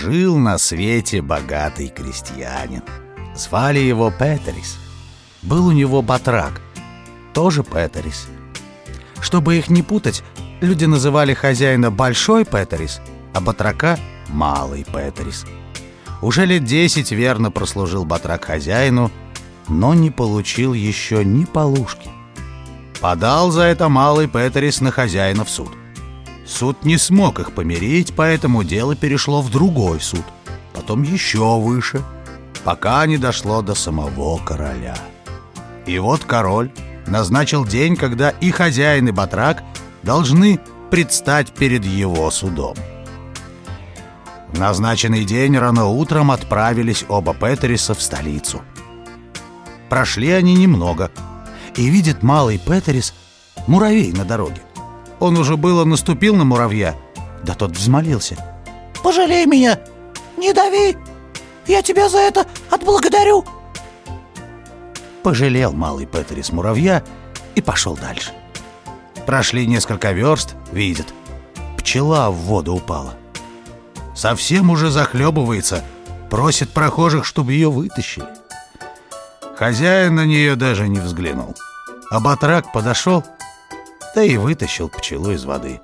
Жил на свете богатый крестьянин Звали его Петерис Был у него батрак тоже Петерис. Чтобы их не путать, люди называли хозяина Большой Петерис, а батрака — Малый Петерис. Уже лет десять верно прослужил батрак хозяину, но не получил еще ни полушки. Подал за это Малый Петерис на хозяина в суд. Суд не смог их помирить, поэтому дело перешло в другой суд, потом еще выше, пока не дошло до самого короля. И вот король назначил день, когда и хозяин, и батрак должны предстать перед его судом. В назначенный день рано утром отправились оба Петериса в столицу. Прошли они немного, и видит малый Петерис муравей на дороге. Он уже было наступил на муравья, да тот взмолился. «Пожалей меня! Не дави! Я тебя за это отблагодарю!» Пожалел малый Петерис муравья и пошел дальше. Прошли несколько верст, видит. Пчела в воду упала. Совсем уже захлебывается, просит прохожих, чтобы ее вытащили. Хозяин на нее даже не взглянул. А батрак подошел, да и вытащил пчелу из воды.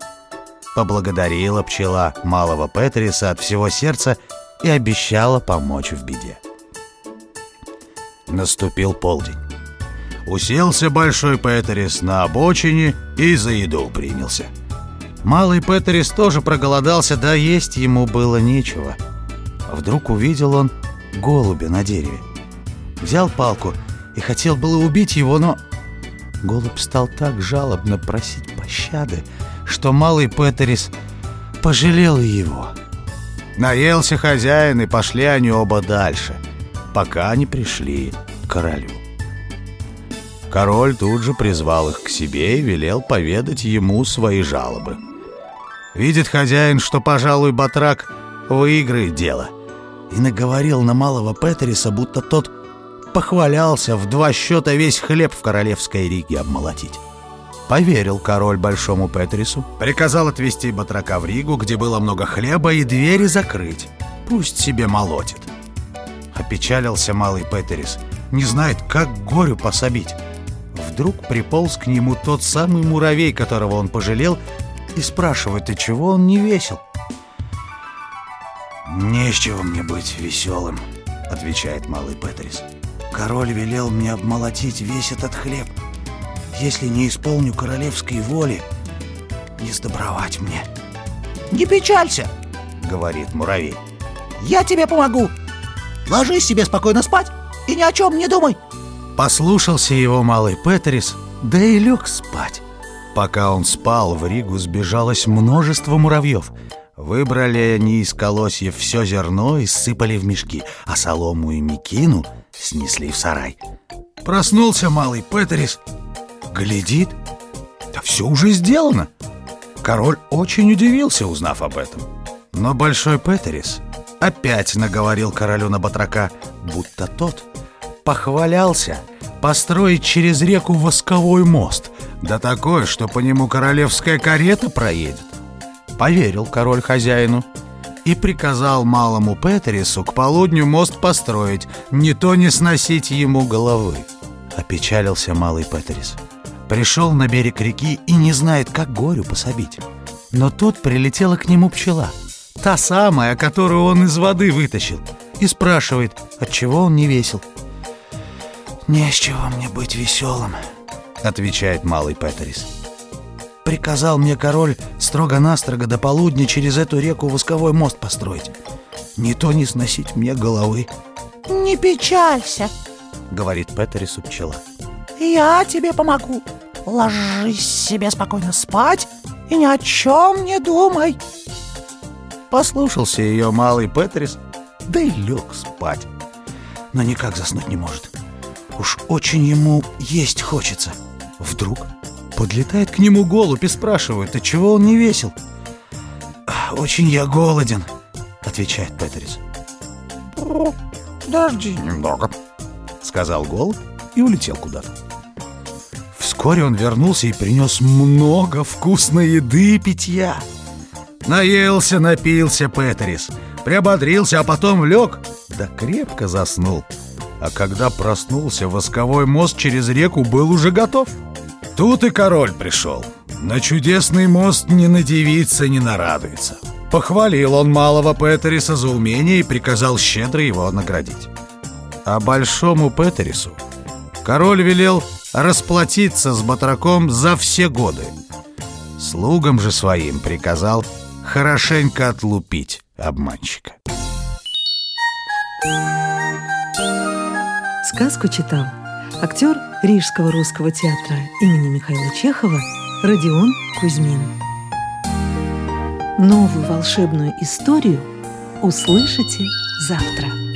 Поблагодарила пчела малого Петриса от всего сердца и обещала помочь в беде. Наступил полдень. Уселся большой Петерис на обочине и за еду принялся. Малый Петерис тоже проголодался, да есть ему было нечего. Вдруг увидел он голубя на дереве. Взял палку и хотел было убить его, но... Голубь стал так жалобно просить пощады, что малый Петерис пожалел его. Наелся хозяин, и пошли они оба дальше — пока не пришли к королю. Король тут же призвал их к себе и велел поведать ему свои жалобы. Видит хозяин, что, пожалуй, батрак выиграет дело, и наговорил на малого Петериса, будто тот похвалялся в два счета весь хлеб в королевской риге обмолотить. Поверил король большому Петрису, приказал отвезти батрака в Ригу, где было много хлеба, и двери закрыть. Пусть себе молотит. Опечалился малый Петерис. Не знает, как горю пособить. Вдруг приполз к нему тот самый муравей, которого он пожалел, и спрашивает, и чего он не весел? «Не с чего мне быть веселым», — отвечает малый Петерис. «Король велел мне обмолотить весь этот хлеб. Если не исполню королевской воли, не сдобровать мне». «Не печалься», — говорит муравей. «Я тебе помогу. Ложись себе спокойно спать и ни о чем не думай Послушался его малый Петерис, да и лег спать Пока он спал, в Ригу сбежалось множество муравьев Выбрали они из колосьев все зерно и сыпали в мешки А солому и мекину снесли в сарай. Проснулся малый Петерис Глядит, да все уже сделано Король очень удивился, узнав об этом. Но Большой Петерис опять наговорил королю на батрака, будто тот похвалялся построить через реку восковой мост, да такой, что по нему королевская карета проедет. Поверил король хозяину и приказал малому Петерису к полудню мост построить, не то не сносить ему головы. Опечалился малый Петерис. Пришел на берег реки и не знает, как горю пособить. Но тут прилетела к нему пчела — Та самая, которую он из воды вытащил И спрашивает, от чего он не весел «Не с чего мне быть веселым», — отвечает малый Петерис Приказал мне король строго-настрого до полудня через эту реку восковой мост построить Не то не сносить мне головы «Не печалься», — говорит Петерису пчела «Я тебе помогу Ложись себе спокойно спать и ни о чем не думай Послушался ее малый Петрис, да и лег спать. Но никак заснуть не может. Уж очень ему есть хочется. Вдруг подлетает к нему голубь и спрашивает, от чего он не весел. «Очень я голоден», — отвечает Петрис. «Подожди немного», — сказал голубь и улетел куда-то. Вскоре он вернулся и принес много вкусной еды и питья. Наелся, напился Петерис, приободрился, а потом лег, да крепко заснул. А когда проснулся, восковой мост через реку был уже готов. Тут и король пришел. На чудесный мост не надевится, не нарадуется. Похвалил он малого Петериса за умение и приказал щедро его наградить. А большому Петерису король велел расплатиться с батраком за все годы. Слугам же своим приказал хорошенько отлупить обманщика. Сказку читал актер Рижского русского театра имени Михаила Чехова Родион Кузьмин. Новую волшебную историю услышите завтра.